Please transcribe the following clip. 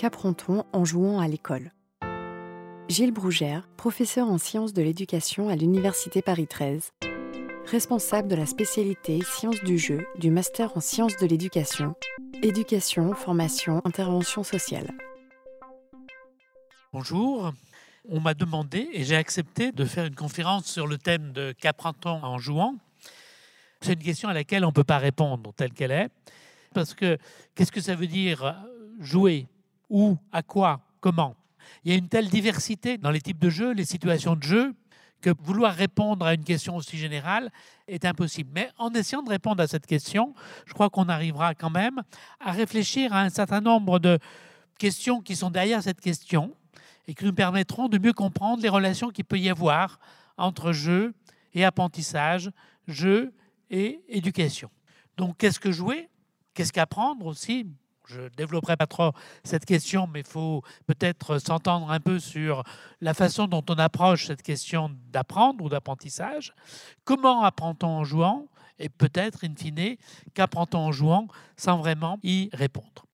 Qu'apprend-on en jouant à l'école Gilles Brougère, professeur en sciences de l'éducation à l'Université Paris 13, responsable de la spécialité sciences du jeu du master en sciences de l'éducation, éducation, formation, intervention sociale. Bonjour, on m'a demandé et j'ai accepté de faire une conférence sur le thème de qu'apprend-on en jouant. C'est une question à laquelle on ne peut pas répondre telle qu'elle est, parce que qu'est-ce que ça veut dire jouer? Où À quoi Comment Il y a une telle diversité dans les types de jeux, les situations de jeu, que vouloir répondre à une question aussi générale est impossible. Mais en essayant de répondre à cette question, je crois qu'on arrivera quand même à réfléchir à un certain nombre de questions qui sont derrière cette question et qui nous permettront de mieux comprendre les relations qu'il peut y avoir entre jeu et apprentissage, jeu et éducation. Donc, qu'est-ce que jouer? Qu'est-ce qu'apprendre aussi? Je ne développerai pas trop cette question, mais il faut peut-être s'entendre un peu sur la façon dont on approche cette question d'apprendre ou d'apprentissage. Comment apprend-on en jouant? Et peut-être, in fine, qu'apprend-on en jouant sans vraiment y répondre?